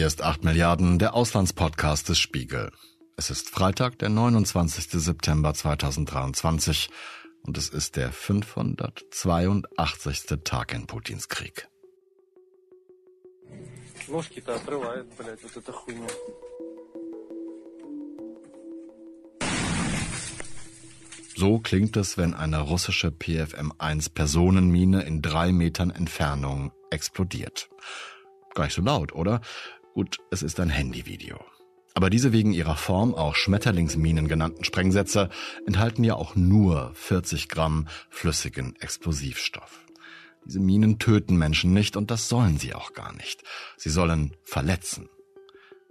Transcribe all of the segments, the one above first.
Hier ist 8 Milliarden, der Auslandspodcast des Spiegel. Es ist Freitag, der 29. September 2023 und es ist der 582. Tag in Putins Krieg. So klingt es, wenn eine russische PFM-1 Personenmine in drei Metern Entfernung explodiert. Gar nicht so laut, oder? Gut, es ist ein Handyvideo. Aber diese wegen ihrer Form auch Schmetterlingsminen genannten Sprengsätze enthalten ja auch nur 40 Gramm flüssigen Explosivstoff. Diese Minen töten Menschen nicht und das sollen sie auch gar nicht. Sie sollen verletzen.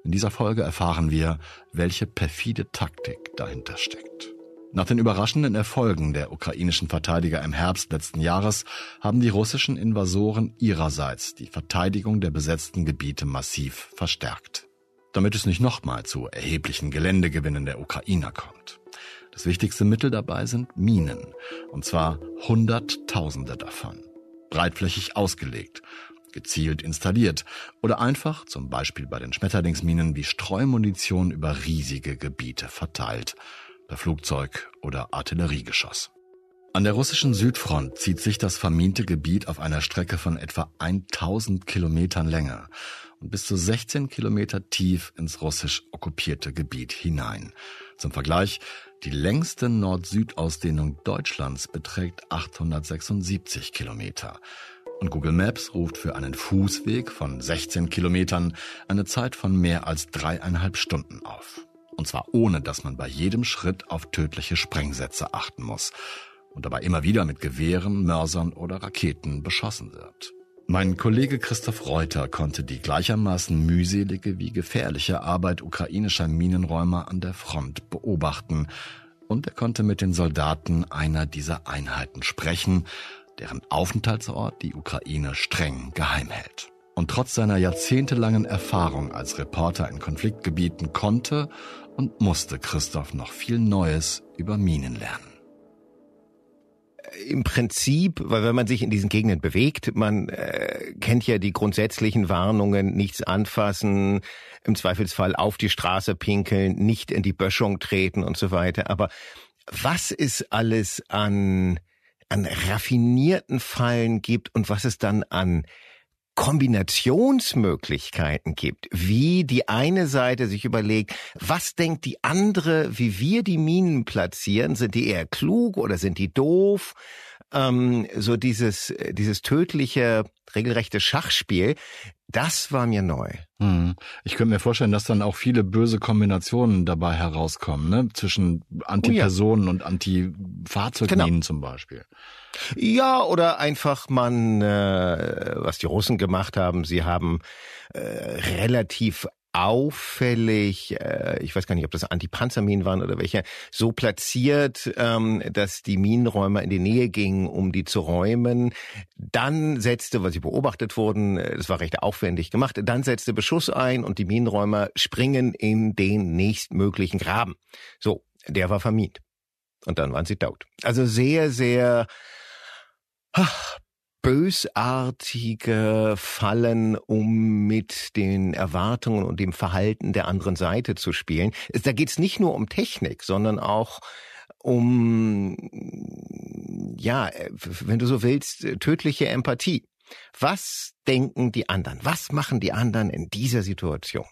In dieser Folge erfahren wir, welche perfide Taktik dahinter steckt. Nach den überraschenden Erfolgen der ukrainischen Verteidiger im Herbst letzten Jahres haben die russischen Invasoren ihrerseits die Verteidigung der besetzten Gebiete massiv verstärkt. Damit es nicht nochmal zu erheblichen Geländegewinnen der Ukrainer kommt. Das wichtigste Mittel dabei sind Minen, und zwar Hunderttausende davon. Breitflächig ausgelegt, gezielt installiert oder einfach, zum Beispiel bei den Schmetterlingsminen, wie Streumunition über riesige Gebiete verteilt per Flugzeug oder Artilleriegeschoss. An der russischen Südfront zieht sich das verminte Gebiet auf einer Strecke von etwa 1000 Kilometern Länge und bis zu 16 Kilometer tief ins russisch okkupierte Gebiet hinein. Zum Vergleich, die längste Nord-Süd-Ausdehnung Deutschlands beträgt 876 Kilometer. Und Google Maps ruft für einen Fußweg von 16 Kilometern eine Zeit von mehr als dreieinhalb Stunden auf. Und zwar ohne, dass man bei jedem Schritt auf tödliche Sprengsätze achten muss und dabei immer wieder mit Gewehren, Mörsern oder Raketen beschossen wird. Mein Kollege Christoph Reuter konnte die gleichermaßen mühselige wie gefährliche Arbeit ukrainischer Minenräumer an der Front beobachten und er konnte mit den Soldaten einer dieser Einheiten sprechen, deren Aufenthaltsort die Ukraine streng geheim hält. Und trotz seiner jahrzehntelangen Erfahrung als Reporter in Konfliktgebieten konnte und musste Christoph noch viel Neues über Minen lernen im Prinzip, weil wenn man sich in diesen Gegenden bewegt, man äh, kennt ja die grundsätzlichen Warnungen, nichts anfassen, im Zweifelsfall auf die Straße pinkeln, nicht in die Böschung treten und so weiter. Aber was es alles an, an raffinierten Fallen gibt und was es dann an Kombinationsmöglichkeiten gibt, wie die eine Seite sich überlegt, was denkt die andere, wie wir die Minen platzieren, sind die eher klug oder sind die doof? Ähm, so dieses, dieses tödliche, regelrechte Schachspiel, das war mir neu. Hm. Ich könnte mir vorstellen, dass dann auch viele böse Kombinationen dabei herauskommen, ne? zwischen Antipersonen oh ja. und Anti-Fahrzeugminen genau. zum Beispiel. Ja, oder einfach man, äh, was die Russen gemacht haben, sie haben äh, relativ auffällig, äh, ich weiß gar nicht, ob das Antipanzerminen waren oder welche, so platziert, ähm, dass die Minenräumer in die Nähe gingen, um die zu räumen. Dann setzte, weil sie beobachtet wurden, äh, das war recht aufwendig gemacht, dann setzte Beschuss ein und die Minenräumer springen in den nächstmöglichen Graben. So, der war vermint. Und dann waren sie tot. Also sehr, sehr ach, bösartige Fallen, um mit den Erwartungen und dem Verhalten der anderen Seite zu spielen. Da geht es nicht nur um Technik, sondern auch um, ja, wenn du so willst, tödliche Empathie. Was denken die anderen? Was machen die anderen in dieser Situation?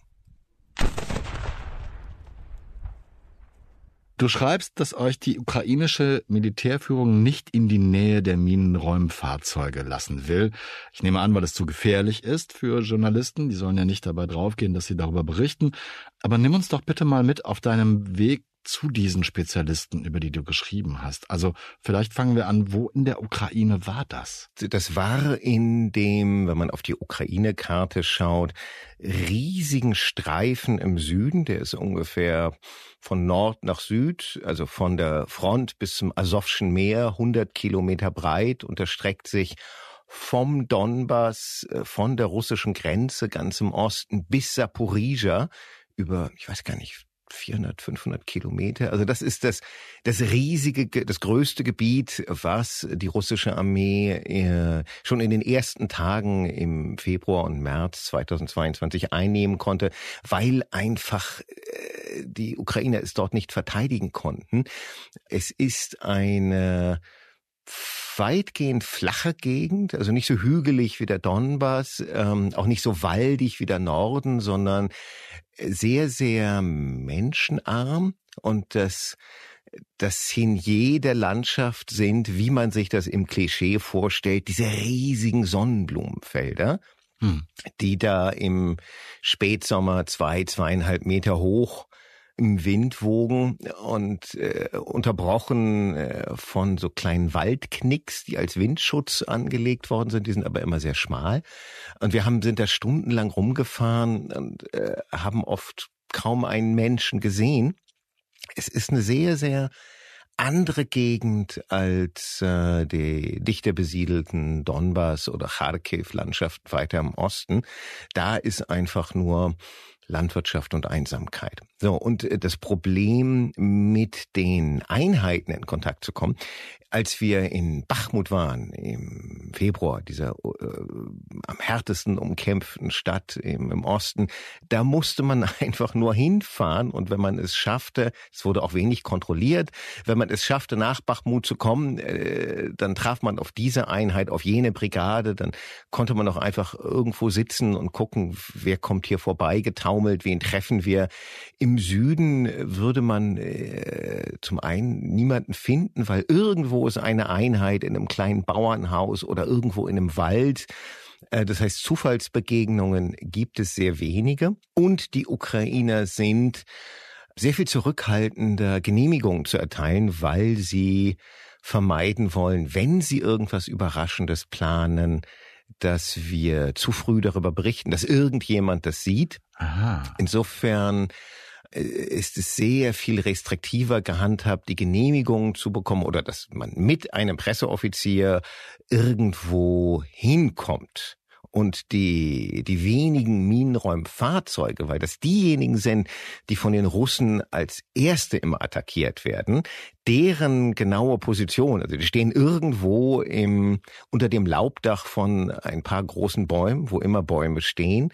Du schreibst, dass euch die ukrainische Militärführung nicht in die Nähe der Minenräumfahrzeuge lassen will. Ich nehme an, weil es zu gefährlich ist für Journalisten. Die sollen ja nicht dabei draufgehen, dass sie darüber berichten. Aber nimm uns doch bitte mal mit auf deinem Weg zu diesen Spezialisten, über die du geschrieben hast? Also vielleicht fangen wir an, wo in der Ukraine war das? Das war in dem, wenn man auf die Ukraine-Karte schaut, riesigen Streifen im Süden, der ist ungefähr von Nord nach Süd, also von der Front bis zum Asowschen Meer, 100 Kilometer breit und erstreckt sich vom Donbass, äh, von der russischen Grenze ganz im Osten bis Saporizia über, ich weiß gar nicht, 400, 500 Kilometer. Also das ist das, das riesige, das größte Gebiet, was die russische Armee äh, schon in den ersten Tagen im Februar und März 2022 einnehmen konnte, weil einfach äh, die Ukrainer es dort nicht verteidigen konnten. Es ist eine weitgehend flache Gegend, also nicht so hügelig wie der Donbass, ähm, auch nicht so waldig wie der Norden, sondern sehr, sehr menschenarm und das das Signier der Landschaft sind, wie man sich das im Klischee vorstellt, diese riesigen Sonnenblumenfelder, hm. die da im Spätsommer zwei, zweieinhalb Meter hoch im Wind wogen und äh, unterbrochen äh, von so kleinen Waldknicks, die als Windschutz angelegt worden sind. Die sind aber immer sehr schmal. Und wir haben sind da stundenlang rumgefahren und äh, haben oft kaum einen Menschen gesehen. Es ist eine sehr, sehr andere Gegend als äh, die dichter besiedelten Donbass oder Kharkiv-Landschaft weiter im Osten. Da ist einfach nur Landwirtschaft und Einsamkeit. So, und äh, das Problem, mit den Einheiten in Kontakt zu kommen, als wir in Bachmut waren im Februar, dieser äh, am härtesten umkämpften Stadt im, im, Osten, da musste man einfach nur hinfahren und wenn man es schaffte, es wurde auch wenig kontrolliert, wenn man es schaffte, nach Bachmut zu kommen, äh, dann traf man auf diese Einheit, auf jene Brigade, dann konnte man auch einfach irgendwo sitzen und gucken, wer kommt hier vorbei, getaumelt, wen treffen wir. Im Süden würde man äh, zum einen niemanden finden, weil irgendwo irgendwo ist eine Einheit in einem kleinen Bauernhaus oder irgendwo in einem Wald. Äh, das heißt, Zufallsbegegnungen gibt es sehr wenige. Und die Ukrainer sind sehr viel zurückhaltender, Genehmigungen zu erteilen, weil sie vermeiden wollen, wenn sie irgendwas Überraschendes planen, dass wir zu früh darüber berichten, dass irgendjemand das sieht. Aha. Insofern äh, ist es sehr viel restriktiver gehandhabt, die Genehmigung zu bekommen oder dass man mit einem Presseoffizier irgendwo hinkommt und die, die wenigen Minenräumfahrzeuge, weil das diejenigen sind, die von den Russen als erste immer attackiert werden, deren genaue Position, also die stehen irgendwo im, unter dem Laubdach von ein paar großen Bäumen, wo immer Bäume stehen.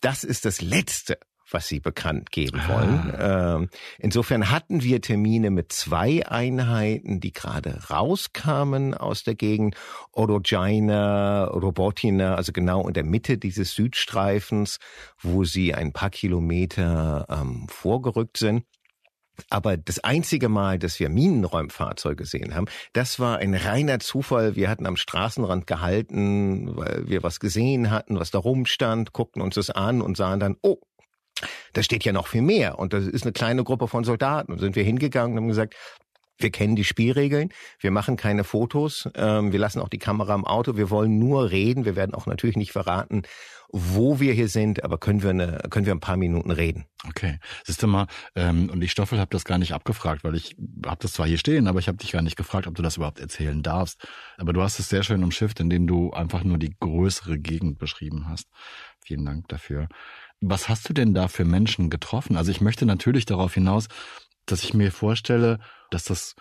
Das ist das Letzte, was sie bekannt geben wollen. Ah. Insofern hatten wir Termine mit zwei Einheiten, die gerade rauskamen aus der Gegend. Orogina, Robotina, also genau in der Mitte dieses Südstreifens, wo sie ein paar Kilometer ähm, vorgerückt sind. Aber das einzige Mal, dass wir Minenräumfahrzeuge gesehen haben, das war ein reiner Zufall. Wir hatten am Straßenrand gehalten, weil wir was gesehen hatten, was da rumstand, guckten uns das an und sahen dann, oh, da steht ja noch viel mehr. Und das ist eine kleine Gruppe von Soldaten. Und sind wir hingegangen und haben gesagt, wir kennen die Spielregeln, wir machen keine Fotos, ähm, wir lassen auch die Kamera im Auto, wir wollen nur reden, wir werden auch natürlich nicht verraten, wo wir hier sind, aber können wir eine, können wir ein paar Minuten reden. Okay, siehst du mal, ähm, und ich Stoffel habe das gar nicht abgefragt, weil ich habe das zwar hier stehen, aber ich habe dich gar nicht gefragt, ob du das überhaupt erzählen darfst. Aber du hast es sehr schön umschifft, indem du einfach nur die größere Gegend beschrieben hast. Vielen Dank dafür. Was hast du denn da für Menschen getroffen? Also ich möchte natürlich darauf hinaus, dass ich mir vorstelle, dass das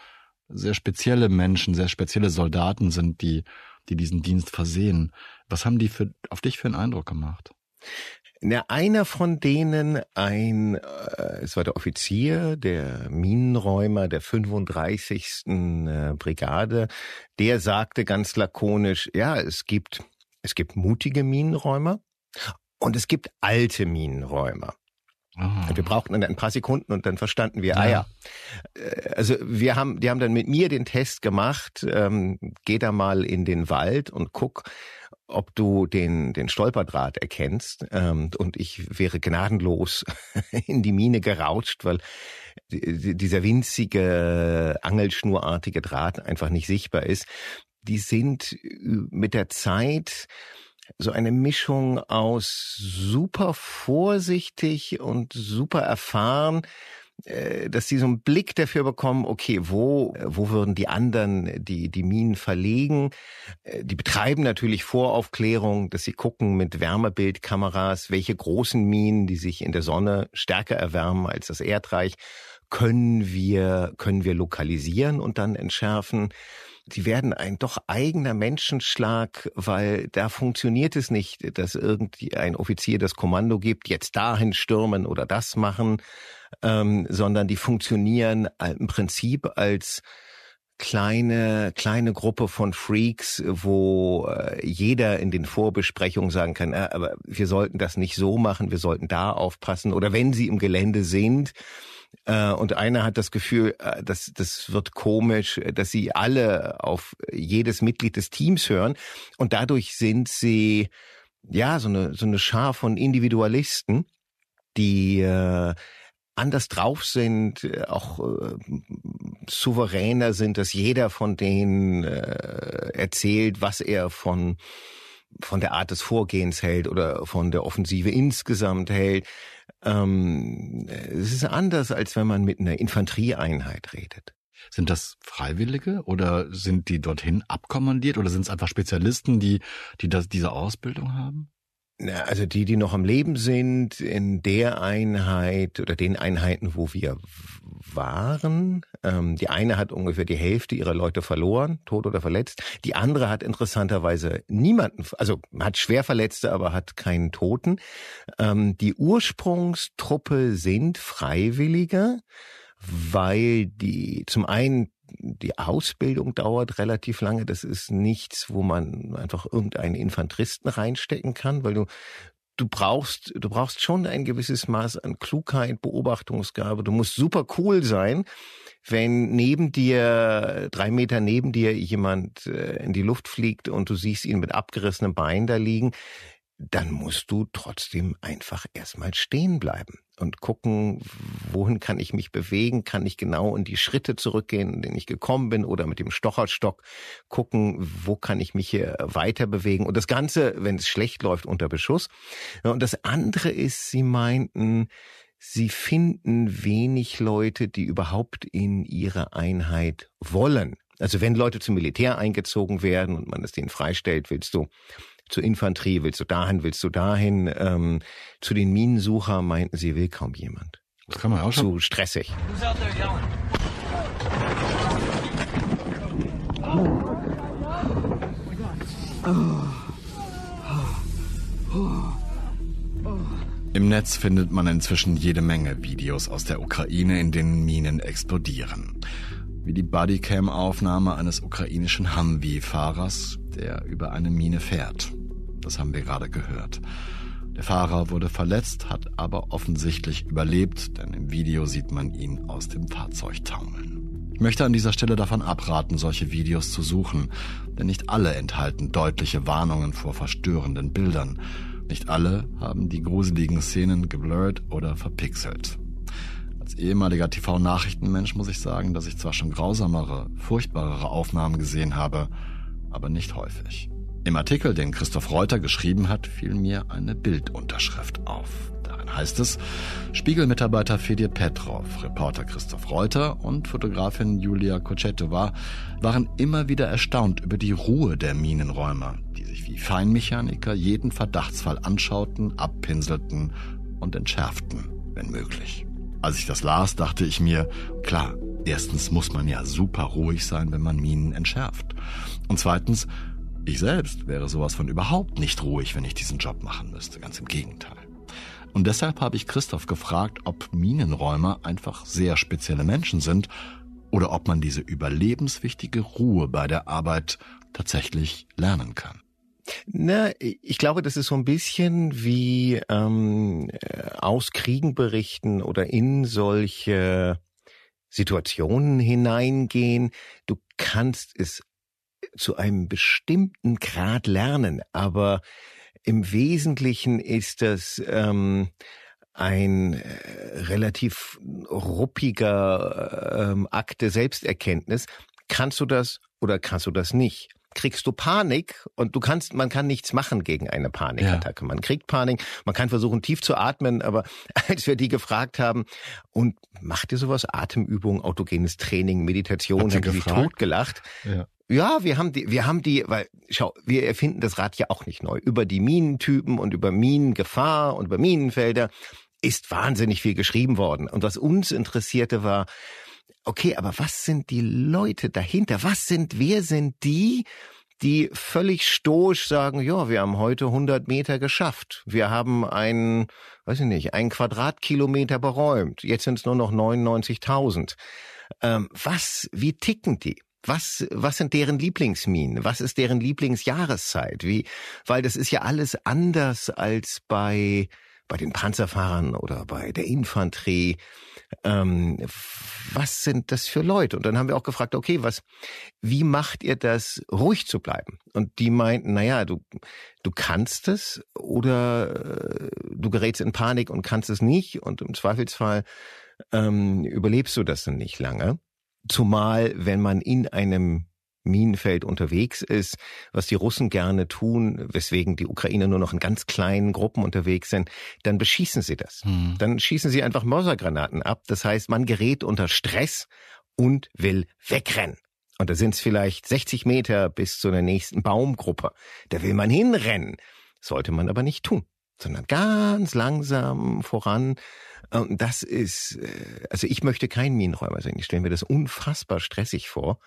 sehr spezielle Menschen, sehr spezielle Soldaten sind, die, die diesen Dienst versehen. Was haben die für, auf dich für einen Eindruck gemacht? Na, einer von denen, ein, äh, es war der Offizier, der Minenräumer der 35. Äh, Brigade, der sagte ganz lakonisch, ja, es gibt, es gibt mutige Minenräumer und es gibt alte Minenräume. Und wir brauchten dann ein paar Sekunden und dann verstanden wir, ja. ah ja. Äh, also wir haben, die haben dann mit mir den Test gemacht, ähm, geh da mal in den Wald und guck, ob du den, den Stolperdraht erkennst. Ähm, und ich wäre gnadenlos in die Mine gerautscht, weil dieser winzige, angelschnurartige Draht einfach nicht sichtbar ist. Die sind mit der Zeit so eine Mischung aus super vorsichtig und super erfahren äh, dass sie so einen Blick dafür bekommen, okay, wo, wo würden die anderen die, die Minen verlegen? Äh, die betreiben natürlich Voraufklärung, dass sie gucken mit Wärmebildkameras, welche großen Minen, die sich in der Sonne stärker erwärmen als das Erdreich, können wir, können wir lokalisieren und dann entschärfen die werden ein doch eigener Menschenschlag, weil da funktioniert es nicht, dass irgendwie ein Offizier das Kommando gibt, jetzt dahin stürmen oder das machen, ähm, sondern die funktionieren im Prinzip als kleine kleine Gruppe von Freaks, wo äh, jeder in den Vorbesprechungen sagen kann, äh, aber wir sollten das nicht so machen, wir sollten da aufpassen oder wenn sie im Gelände sind, und einer hat das Gefühl, äh, das, das wird komisch, dass sie alle auf jedes Mitglied des Teams hören. Und dadurch sind sie ja so eine, so eine Schar von Individualisten, die äh, anders drauf sind, äh, auch äh, souveräner sind, dass jeder von denen äh, erzählt, was er von von der Art des Vorgehens hält oder von der Offensive insgesamt hält. Ähm, es ist anders, als wenn man mit einer Infanterieeinheit redet. Sind das Freiwillige oder sind die dorthin abkommandiert oder sind es einfach Spezialisten, die, die das, diese Ausbildung haben? Also die, die noch am Leben sind, in der Einheit oder den Einheiten, wo wir waren. Ähm, die eine hat ungefähr die Hälfte ihrer Leute verloren, tot oder verletzt. Die andere hat interessanterweise niemanden, also hat schwer Verletzte, aber hat keinen Toten. Ähm, die Ursprungstruppe sind Freiwillige, weil die zum einen die Ausbildung dauert relativ lange. Das ist nichts, wo man einfach irgendeinen Infanteristen reinstecken kann, weil du du brauchst, du brauchst schon ein gewisses Maß an Klugheit, Beobachtungsgabe. Du musst super cool sein, wenn neben dir, drei Meter neben dir jemand äh, in die Luft fliegt und du siehst ihn mit abgerissenem Bein da liegen dann musst du trotzdem einfach erstmal stehen bleiben und gucken, wohin kann ich mich bewegen, kann ich genau in die Schritte zurückgehen, in denen ich gekommen bin oder mit dem Stocherstock gucken, wo kann ich mich hier weiter bewegen und das Ganze, wenn es schlecht läuft, unter Beschuss. Und das andere ist, sie meinten, sie finden wenig Leute, die überhaupt in ihre Einheit wollen. Also wenn Leute zum Militär eingezogen werden und man es denen freistellt, willst du zur Infanterie, willst du dahin, willst du dahin. Ähm, zu den Minensucher meinten sie, will kaum jemand. Das kann man auch schon. Zu stressig. Im Netz findet man inzwischen jede Menge Videos aus der Ukraine, in denen Minen explodieren. Wie die Bodycam-Aufnahme eines ukrainischen Humvee-Fahrers, der über eine Mine fährt. Das haben wir gerade gehört. Der Fahrer wurde verletzt, hat aber offensichtlich überlebt, denn im Video sieht man ihn aus dem Fahrzeug taumeln. Ich möchte an dieser Stelle davon abraten, solche Videos zu suchen, denn nicht alle enthalten deutliche Warnungen vor verstörenden Bildern. Nicht alle haben die gruseligen Szenen geblurrt oder verpixelt. Als ehemaliger TV-Nachrichtenmensch muss ich sagen, dass ich zwar schon grausamere, furchtbarere Aufnahmen gesehen habe, aber nicht häufig. Im Artikel, den Christoph Reuter geschrieben hat, fiel mir eine Bildunterschrift auf. Darin heißt es, Spiegelmitarbeiter Fedir Petrov, Reporter Christoph Reuter und Fotografin Julia Kochetova waren immer wieder erstaunt über die Ruhe der Minenräumer, die sich wie Feinmechaniker jeden Verdachtsfall anschauten, abpinselten und entschärften, wenn möglich. Als ich das las, dachte ich mir, klar, erstens muss man ja super ruhig sein, wenn man Minen entschärft. Und zweitens, ich selbst wäre sowas von überhaupt nicht ruhig, wenn ich diesen Job machen müsste, ganz im Gegenteil. Und deshalb habe ich Christoph gefragt, ob Minenräumer einfach sehr spezielle Menschen sind oder ob man diese überlebenswichtige Ruhe bei der Arbeit tatsächlich lernen kann. Na, ich glaube, das ist so ein bisschen wie ähm, äh, aus Kriegen berichten oder in solche Situationen hineingehen. Du kannst es zu einem bestimmten Grad lernen, aber im Wesentlichen ist das ähm, ein äh, relativ ruppiger ähm, Akt der Selbsterkenntnis. Kannst du das oder kannst du das nicht? kriegst du Panik und du kannst, man kann nichts machen gegen eine Panikattacke. Ja. Man kriegt Panik, man kann versuchen tief zu atmen, aber als wir die gefragt haben, und macht ihr sowas? Atemübung, autogenes Training, Meditation, haben die totgelacht. Ja. Ja, wir haben die, wir haben die, weil, schau, wir erfinden das Rad ja auch nicht neu. Über die Minentypen und über Minengefahr und über Minenfelder ist wahnsinnig viel geschrieben worden. Und was uns interessierte war, okay, aber was sind die Leute dahinter? Was sind, wer sind die, die völlig stoisch sagen, ja, wir haben heute 100 Meter geschafft. Wir haben einen, weiß ich nicht, einen Quadratkilometer beräumt. Jetzt sind es nur noch 99.000. Ähm, was, wie ticken die? Was, was sind deren Lieblingsminen? Was ist deren Lieblingsjahreszeit? Wie, weil das ist ja alles anders als bei, bei den Panzerfahrern oder bei der Infanterie. Ähm, was sind das für Leute? Und dann haben wir auch gefragt, okay, was, wie macht ihr das, ruhig zu bleiben? Und die meinten, naja, du, du kannst es oder äh, du gerätst in Panik und kannst es nicht und im Zweifelsfall ähm, überlebst du das dann nicht lange. Zumal, wenn man in einem Minenfeld unterwegs ist, was die Russen gerne tun, weswegen die Ukrainer nur noch in ganz kleinen Gruppen unterwegs sind, dann beschießen sie das. Hm. Dann schießen sie einfach Mörsergranaten ab. Das heißt, man gerät unter Stress und will wegrennen. Und da sind es vielleicht 60 Meter bis zu der nächsten Baumgruppe. Da will man hinrennen. Sollte man aber nicht tun, sondern ganz langsam voran und das ist, äh, also ich möchte kein Minenräumer sein. Ich stelle mir das unfassbar stressig vor.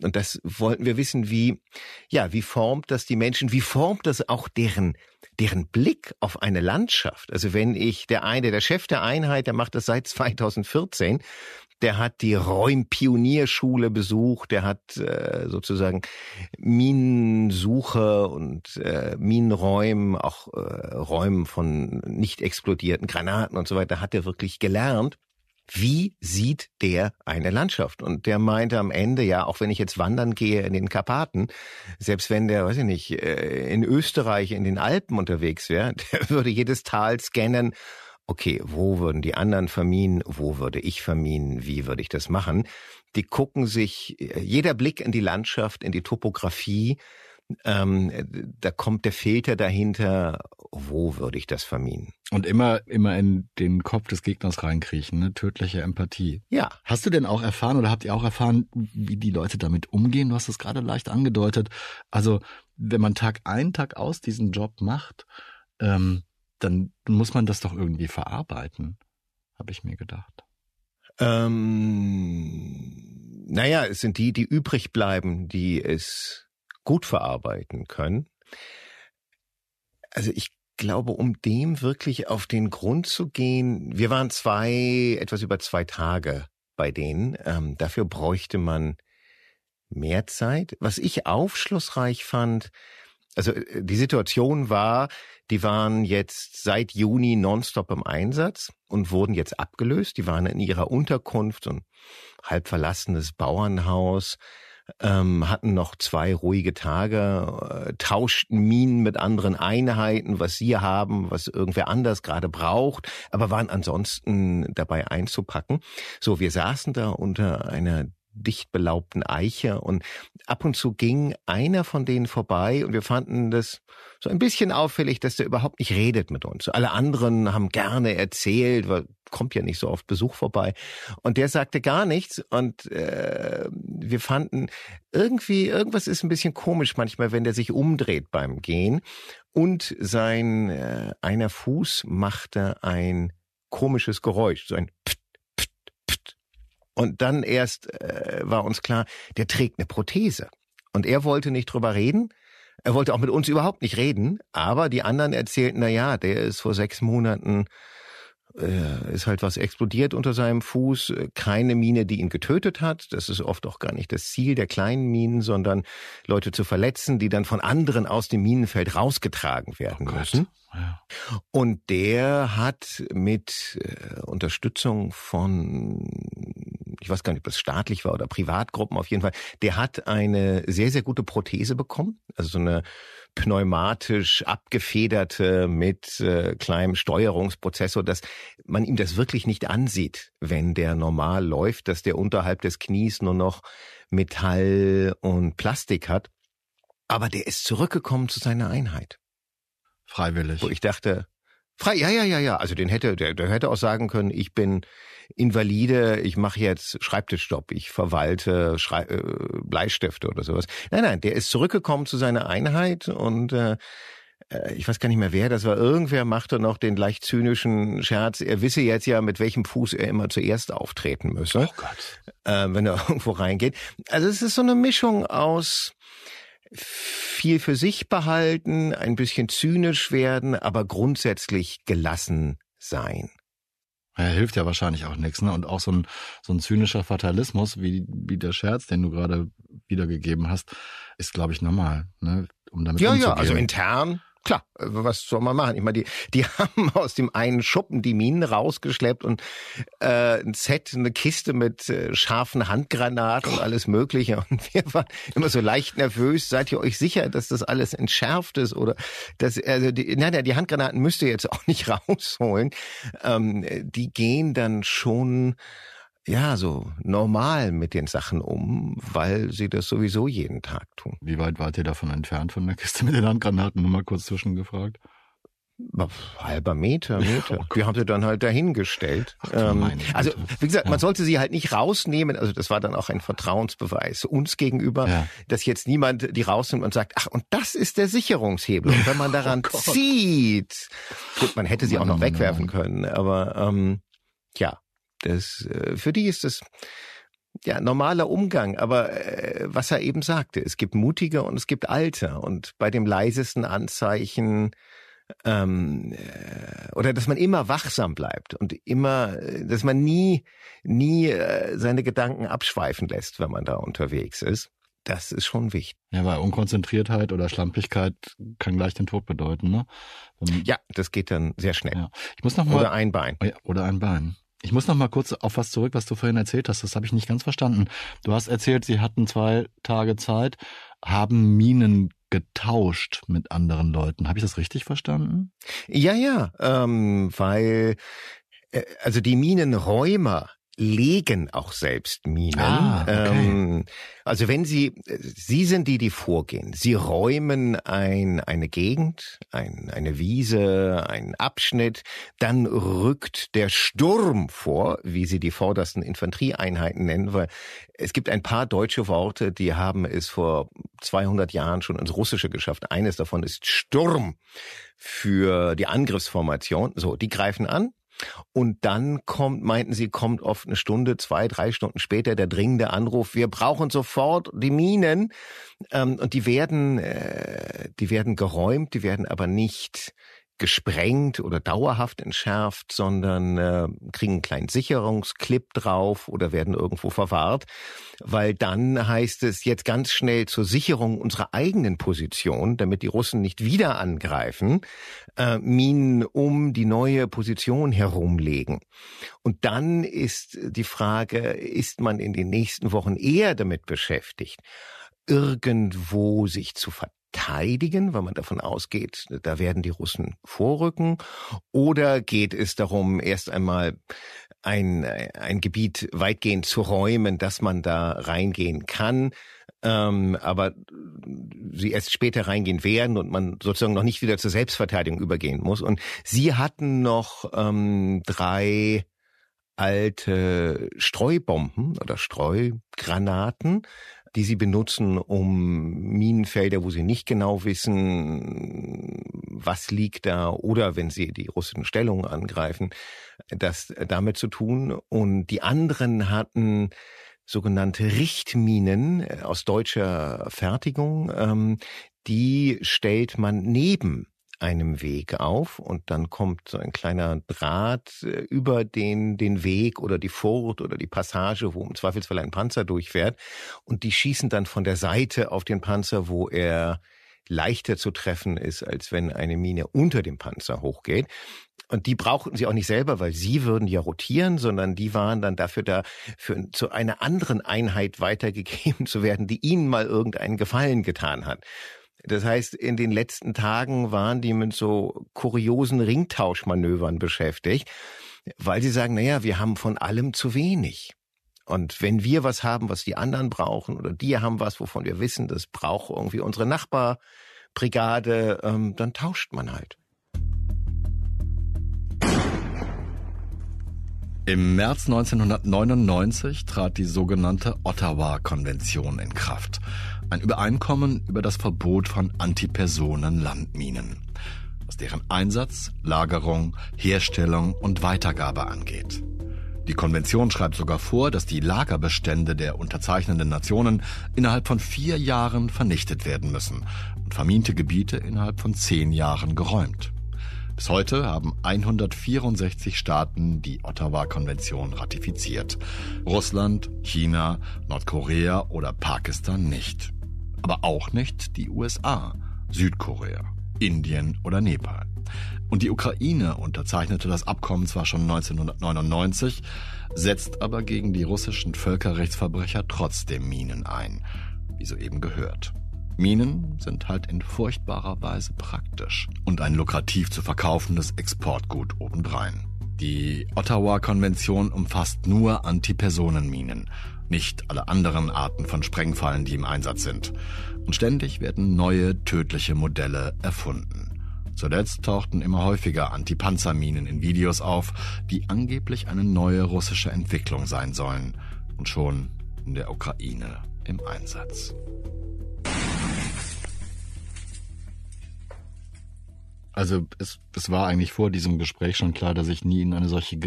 Und das wollten wir wissen, wie, ja, wie formt das die Menschen, wie formt das auch deren, deren Blick auf eine Landschaft? Also wenn ich, der eine, der Chef der Einheit, der macht das seit 2014, der hat die Räumpionierschule besucht, der hat äh, sozusagen Minensuche und äh, Minenräumen, auch äh, Räumen von nicht explodierten Granaten und so weiter, hat er wirklich gelernt. Wie sieht der eine Landschaft? Und der meinte am Ende, ja, auch wenn ich jetzt wandern gehe in den Karpaten, selbst wenn der, weiß ich nicht, äh, in Österreich in den Alpen unterwegs wäre, der würde jedes Tal scannen okay, wo würden die anderen verminen, wo würde ich verminen, wie würde ich das machen? Die gucken sich, jeder Blick in die Landschaft, in die Topografie, ähm, da kommt der Filter dahinter, wo würde ich das verminen? Und immer, immer in den Kopf des Gegners reinkriechen, ne? tödliche Empathie. Ja. Hast du denn auch erfahren oder habt ihr auch erfahren, wie die Leute damit umgehen? Du hast es gerade leicht angedeutet. Also, wenn man Tag ein, Tag aus diesen Job macht, ähm, dann muss man das doch irgendwie verarbeiten, habe ich mir gedacht. Ähm, naja, es sind die, die übrig bleiben, die es gut verarbeiten können. Also ich glaube, um dem wirklich auf den Grund zu gehen, wir waren zwei, etwas über zwei Tage bei denen. Ähm, dafür bräuchte man mehr Zeit. Was ich aufschlussreich fand, also äh, die Situation war, die waren jetzt seit Juni nonstop im Einsatz und wurden jetzt abgelöst. Die waren in ihrer Unterkunft, ein halb verlassenes Bauernhaus, ähm, hatten noch zwei ruhige Tage, äh, tauschten Minen mit anderen Einheiten, was sie haben, was irgendwer anders gerade braucht, aber waren ansonsten dabei einzupacken. So, wir saßen da unter einer dicht belaubten Eiche und ab und zu ging einer von denen vorbei und wir fanden das so ein bisschen auffällig, dass der überhaupt nicht redet mit uns. Alle anderen haben gerne erzählt, weil kommt ja nicht so oft Besuch vorbei. Und der sagte gar nichts und äh, wir fanden irgendwie, irgendwas ist ein bisschen komisch manchmal, wenn der sich umdreht beim Gehen und sein äh, einer Fuß machte ein komisches Geräusch, so ein Pft, und dann erst äh, war uns klar, der trägt eine Prothese. Und er wollte nicht drüber reden. Er wollte auch mit uns überhaupt nicht reden. Aber die anderen erzählten, na ja, der ist vor sechs Monaten äh, ist halt was explodiert unter seinem Fuß. Keine Mine, die ihn getötet hat. Das ist oft auch gar nicht das Ziel der kleinen Minen, sondern Leute zu verletzen, die dann von anderen aus dem Minenfeld rausgetragen werden oh müssen. Und der hat mit äh, Unterstützung von ich weiß gar nicht, ob das staatlich war oder Privatgruppen auf jeden Fall, der hat eine sehr, sehr gute Prothese bekommen. Also so eine pneumatisch abgefederte mit äh, kleinem Steuerungsprozessor, dass man ihm das wirklich nicht ansieht, wenn der normal läuft, dass der unterhalb des Knies nur noch Metall und Plastik hat. Aber der ist zurückgekommen zu seiner Einheit. Freiwillig. Wo ich dachte, frei, ja, ja, ja, ja. Also den hätte, der, der hätte auch sagen können, ich bin Invalide, ich mache jetzt Schreibtischjob, ich verwalte Schrei äh, Bleistifte oder sowas. Nein, nein, der ist zurückgekommen zu seiner Einheit und äh, äh, ich weiß gar nicht mehr wer, das war irgendwer, machte noch den leicht zynischen Scherz, er wisse jetzt ja, mit welchem Fuß er immer zuerst auftreten müsse, oh Gott. Äh, wenn er irgendwo reingeht. Also es ist so eine Mischung aus viel für sich behalten, ein bisschen zynisch werden, aber grundsätzlich gelassen sein. Ja, hilft ja wahrscheinlich auch nichts, ne? Und auch so ein, so ein zynischer Fatalismus, wie, wie der Scherz, den du gerade wiedergegeben hast, ist, glaube ich, normal, ne? Um damit ja, umzugehen. Ja, also intern Klar, was soll man machen? Ich meine, die, die haben aus dem einen Schuppen die Minen rausgeschleppt und äh, ein Set, eine Kiste mit äh, scharfen Handgranaten und alles Mögliche. Und wir waren immer so leicht nervös. Seid ihr euch sicher, dass das alles entschärft ist? Oder dass, also die, nein, die Handgranaten müsst ihr jetzt auch nicht rausholen. Ähm, die gehen dann schon ja, so normal mit den Sachen um, weil sie das sowieso jeden Tag tun. Wie weit wart ihr davon entfernt von der Kiste mit den Handgranaten? Nur mal kurz zwischengefragt. Halber Meter, Meter. Oh Wir haben sie dann halt dahingestellt. Ach, ähm, also wie gesagt, ja. man sollte sie halt nicht rausnehmen. Also das war dann auch ein Vertrauensbeweis uns gegenüber, ja. dass jetzt niemand die rausnimmt und sagt, ach und das ist der Sicherungshebel. Und wenn man daran oh zieht, gut, man hätte sie auch noch wegwerfen können, aber ähm, ja, das, äh, für die ist das ja normaler Umgang, aber äh, was er eben sagte, es gibt mutige und es gibt alte und bei dem leisesten Anzeichen ähm, äh, oder dass man immer wachsam bleibt und immer, dass man nie, nie äh, seine Gedanken abschweifen lässt, wenn man da unterwegs ist. Das ist schon wichtig. Ja, weil Unkonzentriertheit oder Schlampigkeit kann gleich den Tod bedeuten, ne? ja, das geht dann sehr schnell. Ja. Ich muss noch mal, oder ein Bein. Oder ein Bein. Ich muss noch mal kurz auf was zurück, was du vorhin erzählt hast. Das habe ich nicht ganz verstanden. Du hast erzählt, sie hatten zwei Tage Zeit, haben Minen getauscht mit anderen Leuten. Habe ich das richtig verstanden? Ja, ja, ähm, weil äh, also die Minenräumer legen auch selbst Minen. Ah, okay. ähm, also wenn Sie, Sie sind die, die vorgehen. Sie räumen ein, eine Gegend, ein, eine Wiese, einen Abschnitt, dann rückt der Sturm vor, wie Sie die vordersten Infanterieeinheiten nennen, weil es gibt ein paar deutsche Worte, die haben es vor 200 Jahren schon ins Russische geschafft. Eines davon ist Sturm für die Angriffsformation. So, die greifen an, und dann kommt, meinten sie, kommt oft eine Stunde, zwei, drei Stunden später der dringende Anruf, wir brauchen sofort die Minen. Ähm, und die werden, äh, die werden geräumt, die werden aber nicht gesprengt oder dauerhaft entschärft, sondern äh, kriegen einen kleinen Sicherungsclip drauf oder werden irgendwo verwahrt, weil dann heißt es jetzt ganz schnell zur Sicherung unserer eigenen Position, damit die Russen nicht wieder angreifen, äh, Minen um die neue Position herumlegen. Und dann ist die Frage, ist man in den nächsten Wochen eher damit beschäftigt, irgendwo sich zu verteidigen, weil man davon ausgeht, da werden die Russen vorrücken? Oder geht es darum, erst einmal ein, ein Gebiet weitgehend zu räumen, dass man da reingehen kann? ähm, aber sie erst später reingehen werden und man sozusagen noch nicht wieder zur Selbstverteidigung übergehen muss. Und sie hatten noch ähm, drei alte Streubomben oder Streugranaten, die sie benutzen, um Minenfelder, wo sie nicht genau wissen, was liegt da, oder wenn sie die russischen Stellungen angreifen, das damit zu tun. Und die anderen hatten sogenannte Richtminen äh, aus deutscher Fertigung, ähm, die stellt man neben einem Weg auf und dann kommt so ein kleiner Draht äh, über den, den Weg oder die Furt oder die Passage, wo im Zweifelsfall ein Panzer durchfährt und die schießen dann von der Seite auf den Panzer, wo er leichter zu treffen ist, als wenn eine Mine unter dem Panzer hochgeht. Und die brauchten sie auch nicht selber, weil sie würden ja rotieren, sondern die waren dann dafür da, für, zu einer anderen Einheit weitergegeben zu werden, die ihnen mal irgendeinen Gefallen getan hat. Das heißt, in den letzten Tagen waren die mit so kuriosen Ringtauschmanövern beschäftigt, weil sie sagen, naja, wir haben von allem zu wenig. Und wenn wir was haben, was die anderen brauchen, oder die haben was, wovon wir wissen, das braucht irgendwie unsere Nachbarbrigade, ähm, dann tauscht man halt. Im März 1999 trat die sogenannte Ottawa-Konvention in Kraft. Ein Übereinkommen über das Verbot von Antipersonen-Landminen, was deren Einsatz, Lagerung, Herstellung und Weitergabe angeht. Die Konvention schreibt sogar vor, dass die Lagerbestände der unterzeichnenden Nationen innerhalb von vier Jahren vernichtet werden müssen und verminte Gebiete innerhalb von zehn Jahren geräumt. Bis heute haben 164 Staaten die Ottawa-Konvention ratifiziert. Russland, China, Nordkorea oder Pakistan nicht. Aber auch nicht die USA, Südkorea, Indien oder Nepal. Und die Ukraine unterzeichnete das Abkommen zwar schon 1999, setzt aber gegen die russischen Völkerrechtsverbrecher trotzdem Minen ein, wie soeben gehört. Minen sind halt in furchtbarer Weise praktisch und ein lukrativ zu verkaufendes Exportgut obendrein. Die Ottawa-Konvention umfasst nur Antipersonenminen, nicht alle anderen Arten von Sprengfallen, die im Einsatz sind. Und ständig werden neue tödliche Modelle erfunden. Zuletzt tauchten immer häufiger Antipanzerminen in Videos auf, die angeblich eine neue russische Entwicklung sein sollen und schon in der Ukraine im Einsatz. Also es, es war eigentlich vor diesem Gespräch schon klar, dass ich nie in eine solche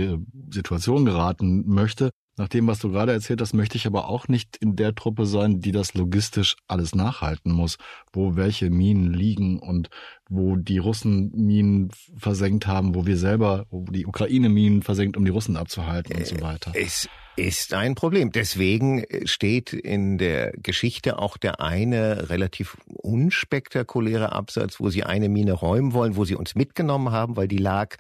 Situation geraten möchte. Nach dem, was du gerade erzählt hast, möchte ich aber auch nicht in der Truppe sein, die das logistisch alles nachhalten muss, wo welche Minen liegen und wo die Russen Minen versenkt haben, wo wir selber, wo die Ukraine Minen versenkt, um die Russen abzuhalten und so äh, weiter. Es ist ein Problem. Deswegen steht in der Geschichte auch der eine relativ unspektakuläre Absatz, wo sie eine Mine räumen wollen, wo sie uns mitgenommen haben, weil die lag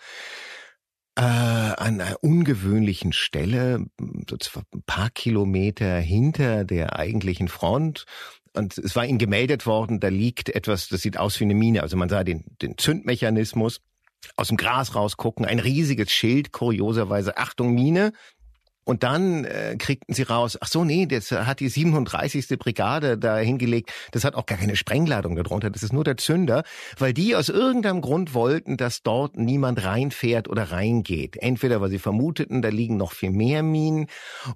äh, an einer ungewöhnlichen Stelle, so ein paar Kilometer hinter der eigentlichen Front. Und es war ihnen gemeldet worden, da liegt etwas, das sieht aus wie eine Mine. Also man sah den, den Zündmechanismus aus dem Gras rausgucken, ein riesiges Schild, kurioserweise, Achtung Mine, und dann äh, kriegten sie raus, ach so, nee, das hat die 37. Brigade da hingelegt. Das hat auch gar keine Sprengladung darunter. Das ist nur der Zünder, weil die aus irgendeinem Grund wollten, dass dort niemand reinfährt oder reingeht. Entweder weil sie vermuteten, da liegen noch viel mehr Minen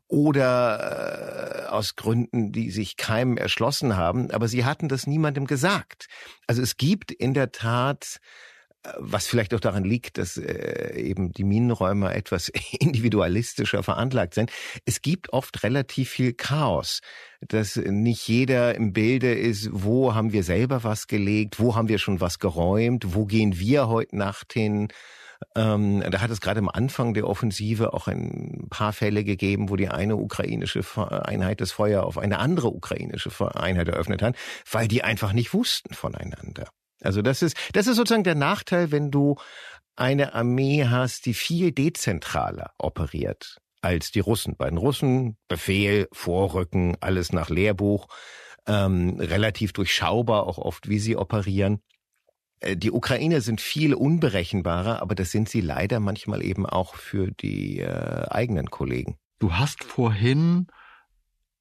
oder äh, aus Gründen, die sich keinem erschlossen haben. Aber sie hatten das niemandem gesagt. Also es gibt in der Tat was vielleicht auch daran liegt, dass äh, eben die Minenräumer etwas individualistischer veranlagt sind. Es gibt oft relativ viel Chaos, dass nicht jeder im Bilde ist, wo haben wir selber was gelegt, wo haben wir schon was geräumt, wo gehen wir heute Nacht hin. Ähm, da hat es gerade am Anfang der Offensive auch ein paar Fälle gegeben, wo die eine ukrainische Einheit das Feuer auf eine andere ukrainische Einheit eröffnet hat, weil die einfach nicht wussten voneinander. Also das ist, das ist sozusagen der Nachteil, wenn du eine Armee hast, die viel dezentraler operiert als die Russen. Bei den Russen Befehl, Vorrücken, alles nach Lehrbuch, ähm, relativ durchschaubar auch oft, wie sie operieren. Äh, die Ukrainer sind viel unberechenbarer, aber das sind sie leider manchmal eben auch für die äh, eigenen Kollegen. Du hast vorhin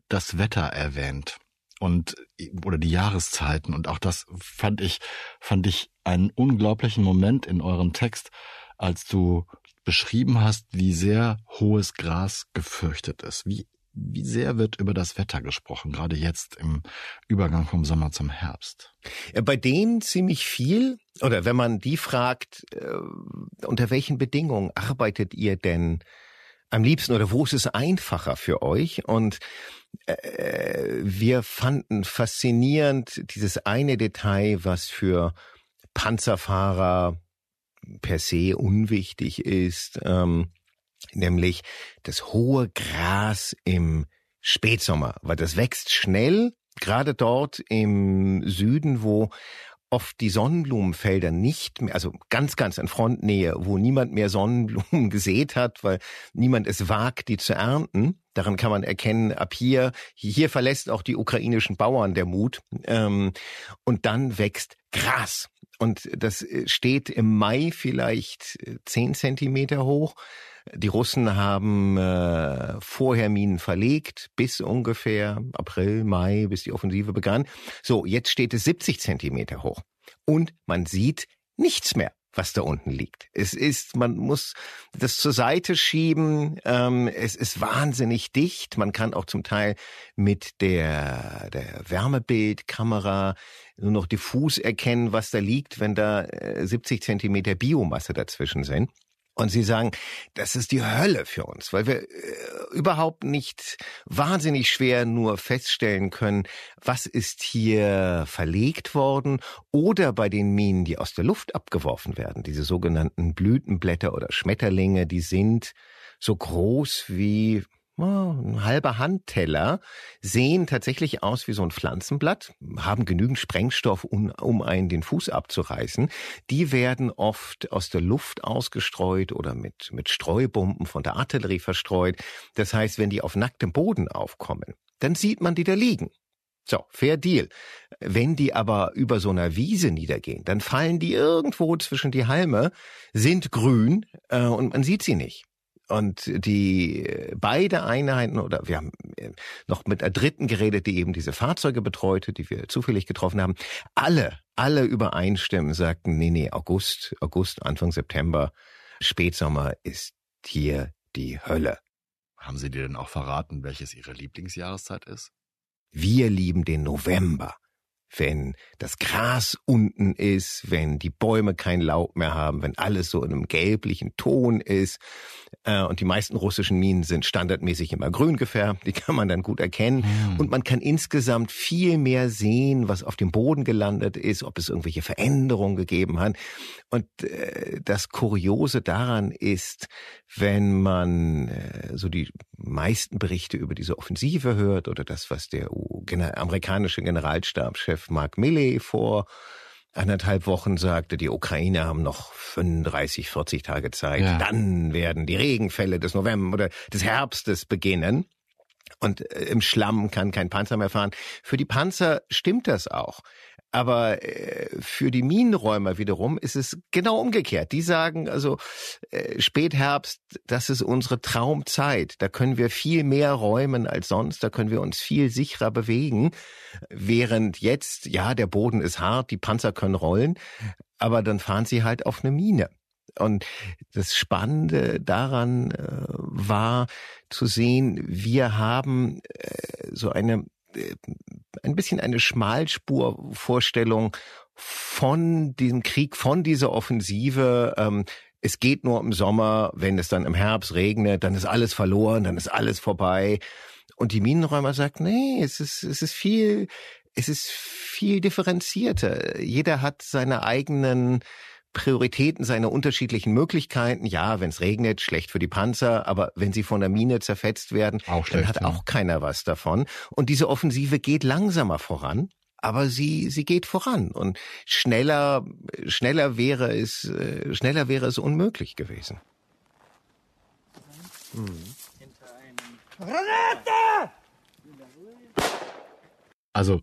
das Wetter erwähnt und oder die Jahreszeiten und auch das fand ich fand ich einen unglaublichen Moment in eurem Text, als du beschrieben hast, wie sehr hohes Gras gefürchtet ist, wie wie sehr wird über das Wetter gesprochen, gerade jetzt im Übergang vom Sommer zum Herbst? Bei denen ziemlich viel. Oder wenn man die fragt, äh, unter welchen Bedingungen arbeitet ihr denn am liebsten oder wo ist es einfacher für euch? Und äh, wir fanden faszinierend dieses eine Detail, was für Panzerfahrer per se unwichtig ist, ähm, nämlich das hohe Gras im Spätsommer, weil das wächst schnell, gerade dort im Süden, wo oft die Sonnenblumenfelder nicht mehr, also ganz, ganz in Frontnähe, wo niemand mehr Sonnenblumen gesät hat, weil niemand es wagt, die zu ernten. Daran kann man erkennen, ab hier, hier verlässt auch die ukrainischen Bauern der Mut. Ähm, und dann wächst Gras. Und das äh, steht im Mai vielleicht äh, zehn Zentimeter hoch. Die Russen haben äh, vorher Minen verlegt, bis ungefähr April, Mai, bis die Offensive begann. So, jetzt steht es 70 Zentimeter hoch. Und man sieht nichts mehr was da unten liegt. Es ist, man muss das zur Seite schieben. Ähm, es ist wahnsinnig dicht. Man kann auch zum Teil mit der, der Wärmebildkamera nur noch diffus erkennen, was da liegt, wenn da 70 äh, Zentimeter Biomasse dazwischen sind. Und sie sagen, das ist die Hölle für uns, weil wir äh, überhaupt nicht wahnsinnig schwer nur feststellen können, was ist hier verlegt worden oder bei den Minen, die aus der Luft abgeworfen werden, diese sogenannten Blütenblätter oder Schmetterlinge, die sind so groß wie ein halber Handteller, sehen tatsächlich aus wie so ein Pflanzenblatt, haben genügend Sprengstoff, um, um einen den Fuß abzureißen. Die werden oft aus der Luft ausgestreut oder mit, mit Streubomben von der Artillerie verstreut. Das heißt, wenn die auf nacktem Boden aufkommen, dann sieht man die da liegen. So, fair deal. Wenn die aber über so einer Wiese niedergehen, dann fallen die irgendwo zwischen die Halme, sind grün äh, und man sieht sie nicht. Und die beide Einheiten oder wir haben äh, noch mit der dritten geredet, die eben diese Fahrzeuge betreute, die wir zufällig getroffen haben. Alle, alle übereinstimmen, sagten, nee, nee, August, August, Anfang September, Spätsommer ist hier die Hölle. Haben Sie dir denn auch verraten, welches Ihre Lieblingsjahreszeit ist? Wir lieben den November wenn das Gras unten ist, wenn die Bäume kein Laub mehr haben, wenn alles so in einem gelblichen Ton ist. Äh, und die meisten russischen Minen sind standardmäßig immer grün gefärbt, die kann man dann gut erkennen. Hm. Und man kann insgesamt viel mehr sehen, was auf dem Boden gelandet ist, ob es irgendwelche Veränderungen gegeben hat. Und äh, das Kuriose daran ist, wenn man äh, so die meisten Berichte über diese Offensive hört oder das, was der amerikanische Generalstabschef Mark Milley vor anderthalb Wochen sagte, die Ukrainer haben noch 35, 40 Tage Zeit. Ja. Dann werden die Regenfälle des November oder des Herbstes beginnen. Und äh, im Schlamm kann kein Panzer mehr fahren. Für die Panzer stimmt das auch. Aber äh, für die Minenräumer wiederum ist es genau umgekehrt. Die sagen also, äh, Spätherbst, das ist unsere Traumzeit. Da können wir viel mehr räumen als sonst. Da können wir uns viel sicherer bewegen. Während jetzt, ja, der Boden ist hart, die Panzer können rollen, aber dann fahren sie halt auf eine Mine. Und das Spannende daran äh, war zu sehen, wir haben äh, so eine äh, ein bisschen eine Schmalspurvorstellung von diesem Krieg, von dieser Offensive. Ähm, es geht nur im Sommer, wenn es dann im Herbst regnet, dann ist alles verloren, dann ist alles vorbei. Und die Minenräumer sagt, nee, es ist, es ist viel, es ist viel differenzierter. Jeder hat seine eigenen Prioritäten seine unterschiedlichen Möglichkeiten. Ja, wenn es regnet, schlecht für die Panzer, aber wenn sie von der Mine zerfetzt werden, auch schlecht, dann hat ja. auch keiner was davon. Und diese Offensive geht langsamer voran. Aber sie, sie geht voran und schneller, schneller wäre es, äh, schneller wäre es unmöglich gewesen. Hm. Also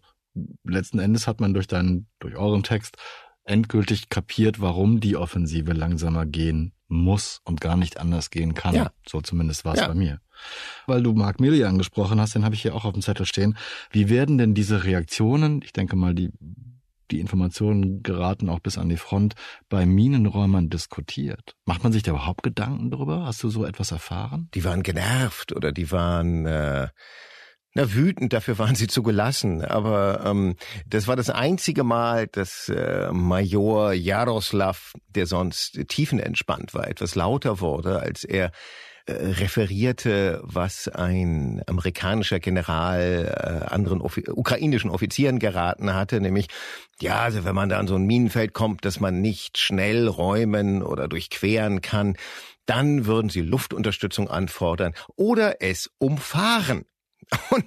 letzten Endes hat man durch deinen, durch euren Text endgültig kapiert, warum die Offensive langsamer gehen muss und gar nicht anders gehen kann. Ja. So zumindest war es ja. bei mir. Weil du Mark Milley angesprochen hast, den habe ich hier auch auf dem Zettel stehen. Wie werden denn diese Reaktionen, ich denke mal, die, die Informationen geraten auch bis an die Front, bei Minenräumern diskutiert? Macht man sich da überhaupt Gedanken darüber? Hast du so etwas erfahren? Die waren genervt oder die waren äh, na, wütend, dafür waren sie zu gelassen. Aber ähm, das war das einzige Mal, dass äh, Major Jaroslav, der sonst tiefenentspannt war, etwas lauter wurde, als er äh, referierte, was ein amerikanischer General äh, anderen Offi ukrainischen Offizieren geraten hatte, nämlich, ja, also wenn man da an so ein Minenfeld kommt, dass man nicht schnell räumen oder durchqueren kann, dann würden sie Luftunterstützung anfordern oder es umfahren. Und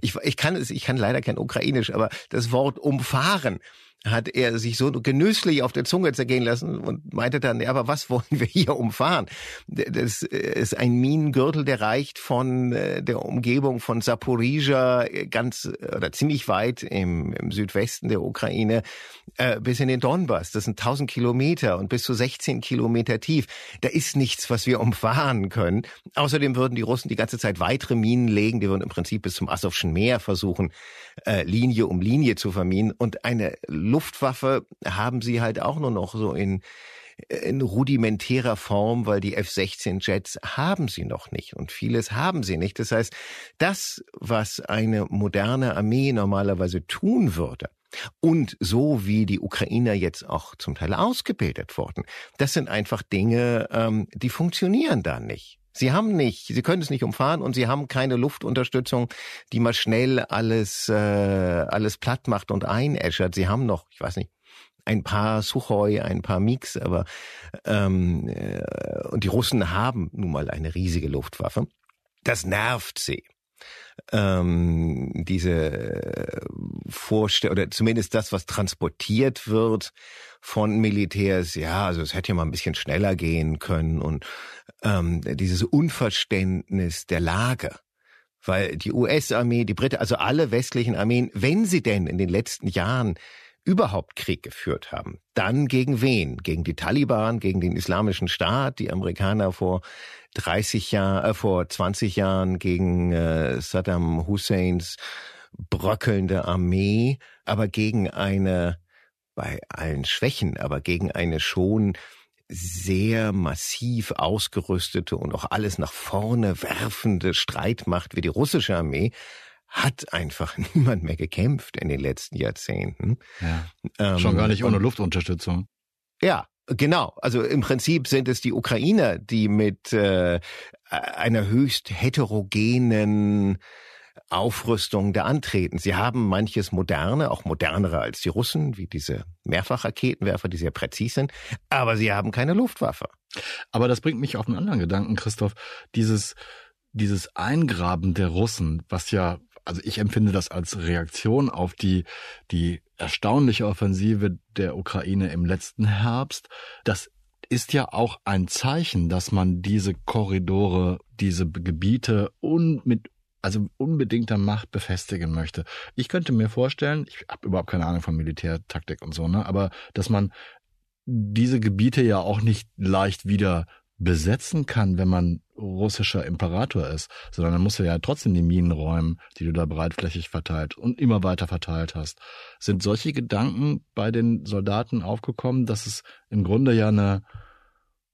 ich, ich kann es, ich kann leider kein Ukrainisch, aber das Wort umfahren hat er sich so genüsslich auf der Zunge zergehen lassen und meinte dann, ja, aber was wollen wir hier umfahren? Das ist ein Minengürtel, der reicht von äh, der Umgebung von Saporizhia ganz oder ziemlich weit im, im Südwesten der Ukraine äh, bis in den Donbass. Das sind 1000 Kilometer und bis zu 16 Kilometer tief. Da ist nichts, was wir umfahren können. Außerdem würden die Russen die ganze Zeit weitere Minen legen. Die würden im Prinzip bis zum Asowschen Meer versuchen, äh, Linie um Linie zu verminen. Und eine Luftwaffe haben sie halt auch nur noch so in in rudimentärer Form, weil die F-16 Jets haben sie noch nicht und vieles haben sie nicht. Das heißt, das, was eine moderne Armee normalerweise tun würde, und so wie die Ukrainer jetzt auch zum Teil ausgebildet wurden, das sind einfach Dinge, ähm, die funktionieren da nicht. Sie haben nicht, sie können es nicht umfahren und sie haben keine Luftunterstützung, die mal schnell alles äh, alles platt macht und einäschert. Sie haben noch, ich weiß nicht, ein paar Suchoi, ein paar Mix, aber ähm, äh, und die Russen haben nun mal eine riesige Luftwaffe. Das nervt sie. Ähm, diese Vorstellung, oder zumindest das, was transportiert wird von Militärs, ja, also es hätte ja mal ein bisschen schneller gehen können und ähm, dieses Unverständnis der Lage. Weil die US-Armee, die Briten, also alle westlichen Armeen, wenn sie denn in den letzten Jahren überhaupt Krieg geführt haben, dann gegen wen? Gegen die Taliban, gegen den Islamischen Staat, die Amerikaner vor 30 Jahren, äh, vor 20 Jahren gegen äh, Saddam Husseins bröckelnde Armee, aber gegen eine, bei allen Schwächen, aber gegen eine schon sehr massiv ausgerüstete und auch alles nach vorne werfende Streitmacht wie die russische Armee hat einfach niemand mehr gekämpft in den letzten Jahrzehnten. Ja. Ähm, Schon gar nicht ohne Luftunterstützung. Ja, Genau, also im Prinzip sind es die Ukrainer, die mit äh, einer höchst heterogenen Aufrüstung da antreten. Sie haben manches moderne, auch modernere als die Russen, wie diese Mehrfachraketenwerfer, die sehr präzis sind, aber sie haben keine Luftwaffe. Aber das bringt mich auf einen anderen Gedanken, Christoph. Dieses, dieses Eingraben der Russen, was ja also ich empfinde das als Reaktion auf die, die erstaunliche Offensive der Ukraine im letzten Herbst. Das ist ja auch ein Zeichen, dass man diese Korridore, diese Gebiete un, mit also unbedingter Macht befestigen möchte. Ich könnte mir vorstellen, ich habe überhaupt keine Ahnung von Militärtaktik und so, ne, aber dass man diese Gebiete ja auch nicht leicht wieder besetzen kann, wenn man russischer Imperator ist, sondern dann musst du ja trotzdem die Minen räumen, die du da breitflächig verteilt und immer weiter verteilt hast. Sind solche Gedanken bei den Soldaten aufgekommen, dass es im Grunde ja eine,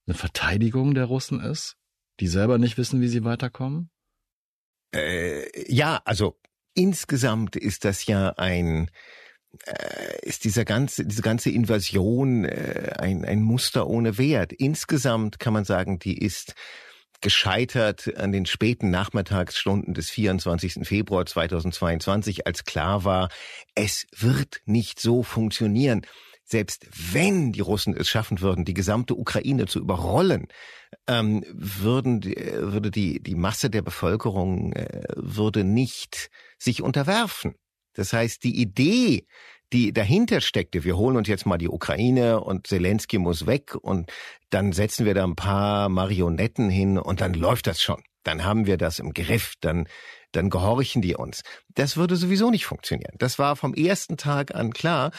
eine Verteidigung der Russen ist, die selber nicht wissen, wie sie weiterkommen? Äh, ja, also insgesamt ist das ja ein äh, ist dieser ganze, diese ganze Invasion äh, ein, ein Muster ohne Wert. Insgesamt kann man sagen, die ist gescheitert an den späten Nachmittagsstunden des 24. Februar 2022, als klar war, es wird nicht so funktionieren. Selbst wenn die Russen es schaffen würden, die gesamte Ukraine zu überrollen, ähm, würden, würde die, die Masse der Bevölkerung äh, würde nicht sich unterwerfen. Das heißt, die Idee, die dahinter steckte, wir holen uns jetzt mal die Ukraine und Zelensky muss weg und dann setzen wir da ein paar Marionetten hin und dann läuft das schon. Dann haben wir das im Griff, dann, dann gehorchen die uns. Das würde sowieso nicht funktionieren. Das war vom ersten Tag an klar.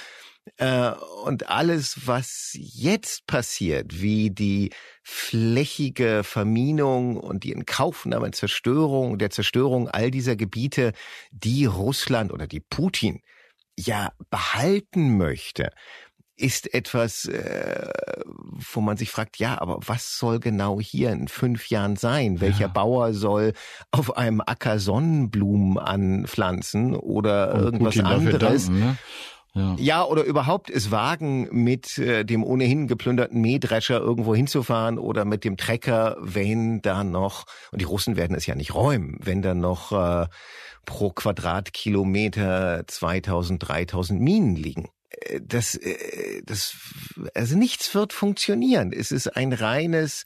Äh, und alles, was jetzt passiert, wie die flächige Verminung und die Inkaufnahme, Zerstörung, der Zerstörung all dieser Gebiete, die Russland oder die Putin ja behalten möchte, ist etwas, äh, wo man sich fragt, ja, aber was soll genau hier in fünf Jahren sein? Welcher ja. Bauer soll auf einem Acker Sonnenblumen anpflanzen oder Und irgendwas anderes? Danken, ne? Ja. ja, oder überhaupt es wagen, mit äh, dem ohnehin geplünderten Mähdrescher irgendwo hinzufahren oder mit dem Trecker, wenn da noch, und die Russen werden es ja nicht räumen, wenn da noch äh, pro Quadratkilometer 2000, 3000 Minen liegen. Äh, das, äh, das, also nichts wird funktionieren. Es ist ein reines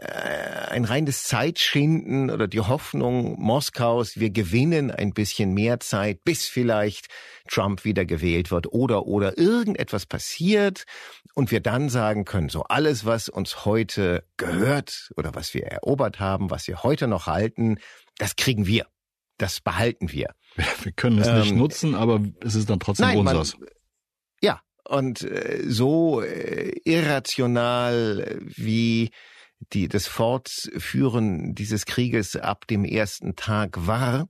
ein reines Zeitschinden oder die Hoffnung Moskaus, wir gewinnen ein bisschen mehr Zeit, bis vielleicht Trump wieder gewählt wird oder oder irgendetwas passiert und wir dann sagen können, so alles, was uns heute gehört oder was wir erobert haben, was wir heute noch halten, das kriegen wir. Das behalten wir. Wir können es nicht ähm, nutzen, aber es ist dann trotzdem nein, unseres. Man, ja, und äh, so äh, irrational wie die das Fortführen dieses Krieges ab dem ersten Tag war,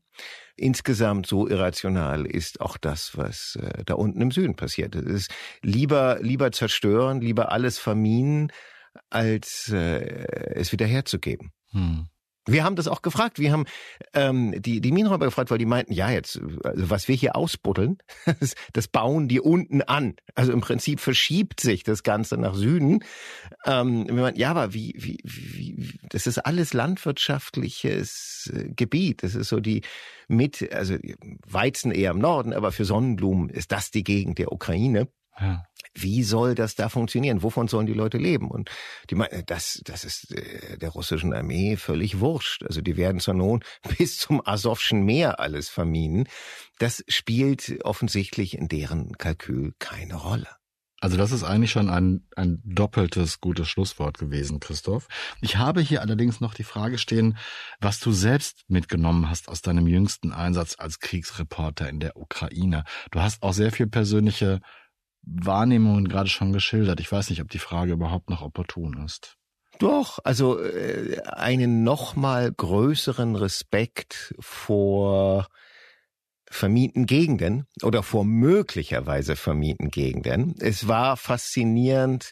insgesamt so irrational ist auch das, was äh, da unten im Süden passiert. Es ist lieber lieber zerstören, lieber alles verminen, als äh, es wieder herzugeben. Hm. Wir haben das auch gefragt. Wir haben ähm, die, die Minenräuber gefragt, weil die meinten, ja, jetzt, also was wir hier ausbuddeln, das, das bauen die unten an. Also im Prinzip verschiebt sich das Ganze nach Süden. Ähm, wir meinten, ja, aber wie, wie, wie, das ist alles landwirtschaftliches äh, Gebiet. Das ist so die mit, also Weizen eher im Norden, aber für Sonnenblumen ist das die Gegend der Ukraine. Ja. Wie soll das da funktionieren? Wovon sollen die Leute leben? Und die meinen, das, das ist äh, der russischen Armee völlig wurscht. Also die werden zur Not bis zum Asowschen Meer alles verminen. Das spielt offensichtlich in deren Kalkül keine Rolle. Also das ist eigentlich schon ein, ein doppeltes gutes Schlusswort gewesen, Christoph. Ich habe hier allerdings noch die Frage stehen, was du selbst mitgenommen hast aus deinem jüngsten Einsatz als Kriegsreporter in der Ukraine. Du hast auch sehr viel persönliche Wahrnehmungen gerade schon geschildert. Ich weiß nicht, ob die Frage überhaupt noch opportun ist. Doch, also äh, einen noch mal größeren Respekt vor vermieten Gegenden oder vor möglicherweise vermieten Gegenden. Es war faszinierend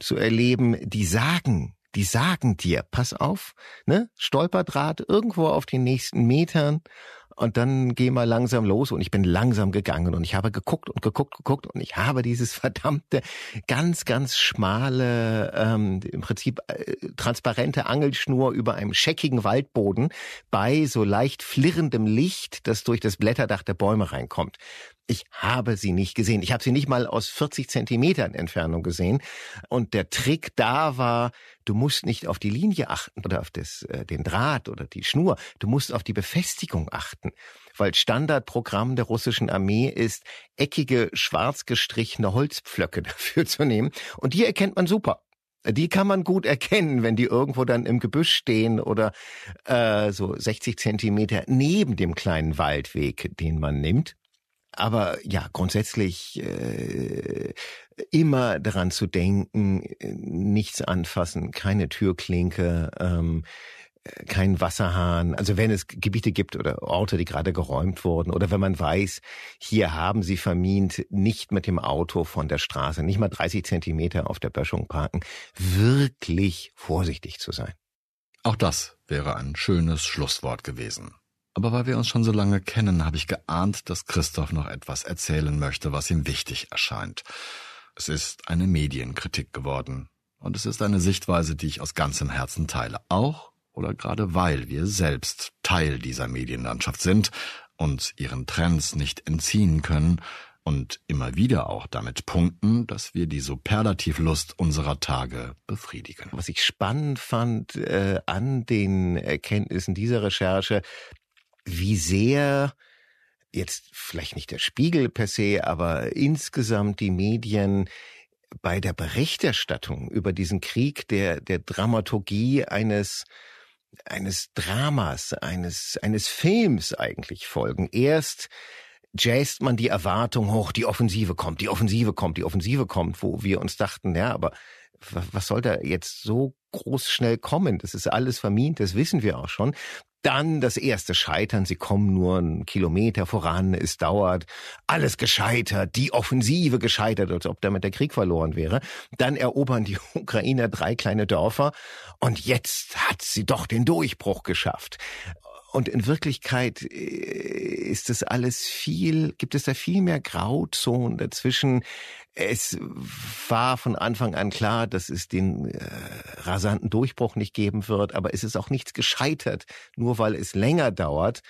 zu erleben, die sagen, die sagen dir, pass auf, ne, Stolperdraht irgendwo auf den nächsten Metern und dann geh mal langsam los und ich bin langsam gegangen und ich habe geguckt und geguckt, geguckt und ich habe dieses verdammte ganz, ganz schmale, ähm, im Prinzip äh, transparente Angelschnur über einem scheckigen Waldboden bei so leicht flirrendem Licht, das durch das Blätterdach der Bäume reinkommt. Ich habe sie nicht gesehen. Ich habe sie nicht mal aus 40 Zentimetern Entfernung gesehen. Und der Trick da war, du musst nicht auf die Linie achten oder auf das, äh, den Draht oder die Schnur. Du musst auf die Befestigung achten. Weil Standardprogramm der russischen Armee ist, eckige, schwarz gestrichene Holzpflöcke dafür zu nehmen. Und die erkennt man super. Die kann man gut erkennen, wenn die irgendwo dann im Gebüsch stehen oder äh, so 60 Zentimeter neben dem kleinen Waldweg, den man nimmt. Aber ja, grundsätzlich äh, immer daran zu denken, nichts anfassen, keine Türklinke, ähm, kein Wasserhahn. Also wenn es Gebiete gibt oder Orte, die gerade geräumt wurden oder wenn man weiß, hier haben sie vermint, nicht mit dem Auto von der Straße, nicht mal 30 Zentimeter auf der Böschung parken, wirklich vorsichtig zu sein. Auch das wäre ein schönes Schlusswort gewesen. Aber weil wir uns schon so lange kennen, habe ich geahnt, dass Christoph noch etwas erzählen möchte, was ihm wichtig erscheint. Es ist eine Medienkritik geworden. Und es ist eine Sichtweise, die ich aus ganzem Herzen teile. Auch oder gerade weil wir selbst Teil dieser Medienlandschaft sind, uns ihren Trends nicht entziehen können und immer wieder auch damit punkten, dass wir die Superlativlust unserer Tage befriedigen. Was ich spannend fand äh, an den Erkenntnissen dieser Recherche, wie sehr jetzt vielleicht nicht der Spiegel per se, aber insgesamt die Medien bei der Berichterstattung über diesen Krieg der, der Dramaturgie eines eines Dramas, eines, eines Films eigentlich folgen. Erst jazzt man die Erwartung hoch, die Offensive kommt, die Offensive kommt, die Offensive kommt, wo wir uns dachten, ja, aber was soll da jetzt so groß schnell kommen? Das ist alles vermint, das wissen wir auch schon. Dann das erste Scheitern. Sie kommen nur einen Kilometer voran. Es dauert. Alles gescheitert. Die Offensive gescheitert, als ob damit der Krieg verloren wäre. Dann erobern die Ukrainer drei kleine Dörfer. Und jetzt hat sie doch den Durchbruch geschafft. Und in Wirklichkeit äh, ist es alles viel, gibt es da viel mehr Grauzonen dazwischen. Es war von Anfang an klar, dass es den äh, rasanten Durchbruch nicht geben wird, aber es ist auch nichts gescheitert, nur weil es länger dauert.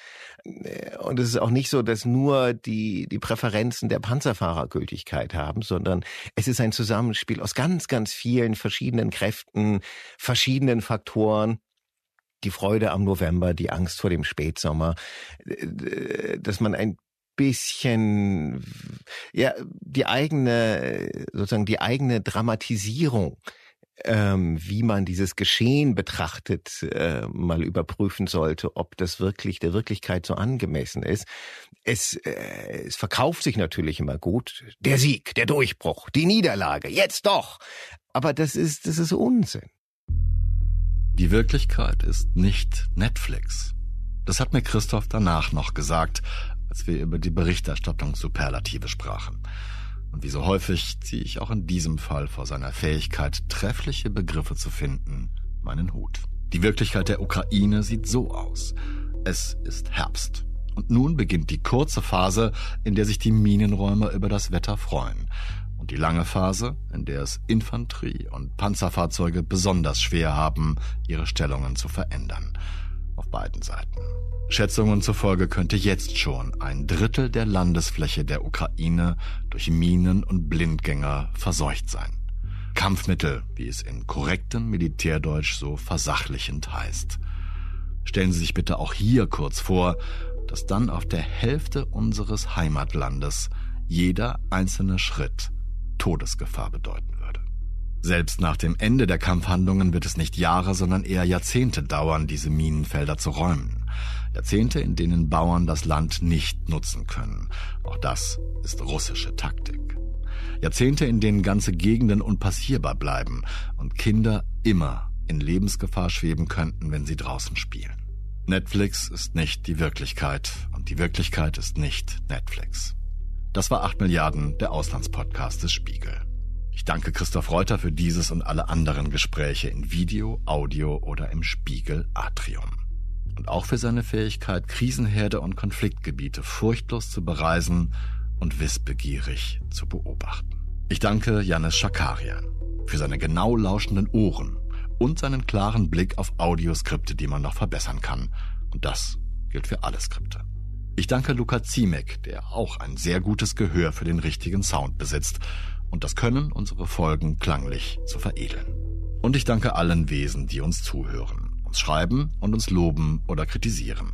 Äh, und es ist auch nicht so, dass nur die, die Präferenzen der Panzerfahrer Gültigkeit haben, sondern es ist ein Zusammenspiel aus ganz, ganz vielen verschiedenen Kräften, verschiedenen Faktoren die Freude am November, die Angst vor dem Spätsommer, äh, dass man ein bisschen ja die eigene sozusagen die eigene Dramatisierung ähm, wie man dieses Geschehen betrachtet, äh, mal überprüfen sollte, ob das wirklich der Wirklichkeit so angemessen ist. Es, äh, es verkauft sich natürlich immer gut. Der Sieg, der Durchbruch, die Niederlage, jetzt doch. Aber das ist, das ist Unsinn. Die Wirklichkeit ist nicht Netflix. Das hat mir Christoph danach noch gesagt, als wir über die Berichterstattung Superlative sprachen. Und wie so häufig ziehe ich auch in diesem Fall vor seiner Fähigkeit, treffliche Begriffe zu finden, meinen Hut. Die Wirklichkeit der Ukraine sieht so aus. Es ist Herbst. Und nun beginnt die kurze Phase, in der sich die Minenräume über das Wetter freuen und die lange Phase, in der es Infanterie- und Panzerfahrzeuge besonders schwer haben, ihre Stellungen zu verändern. Auf beiden Seiten. Schätzungen zufolge könnte jetzt schon ein Drittel der Landesfläche der Ukraine durch Minen und Blindgänger verseucht sein. Kampfmittel, wie es in korrektem Militärdeutsch so versachlichend heißt. Stellen Sie sich bitte auch hier kurz vor, dass dann auf der Hälfte unseres Heimatlandes jeder einzelne Schritt Todesgefahr bedeuten würde. Selbst nach dem Ende der Kampfhandlungen wird es nicht Jahre, sondern eher Jahrzehnte dauern, diese Minenfelder zu räumen. Jahrzehnte, in denen Bauern das Land nicht nutzen können. Auch das ist russische Taktik. Jahrzehnte, in denen ganze Gegenden unpassierbar bleiben und Kinder immer in Lebensgefahr schweben könnten, wenn sie draußen spielen. Netflix ist nicht die Wirklichkeit und die Wirklichkeit ist nicht Netflix. Das war 8 Milliarden, der Auslandspodcast des Spiegel. Ich danke Christoph Reuter für dieses und alle anderen Gespräche in Video, Audio oder im Spiegel Atrium. Und auch für seine Fähigkeit, Krisenherde und Konfliktgebiete furchtlos zu bereisen und wissbegierig zu beobachten. Ich danke Janis Schakarian für seine genau lauschenden Ohren und seinen klaren Blick auf Audioskripte, die man noch verbessern kann. Und das gilt für alle Skripte. Ich danke Luca Ziemek, der auch ein sehr gutes Gehör für den richtigen Sound besitzt und das Können, unsere Folgen klanglich zu veredeln. Und ich danke allen Wesen, die uns zuhören, uns schreiben und uns loben oder kritisieren.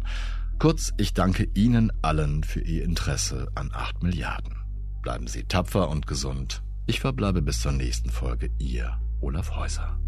Kurz, ich danke Ihnen allen für Ihr Interesse an 8 Milliarden. Bleiben Sie tapfer und gesund. Ich verbleibe bis zur nächsten Folge. Ihr Olaf Häuser.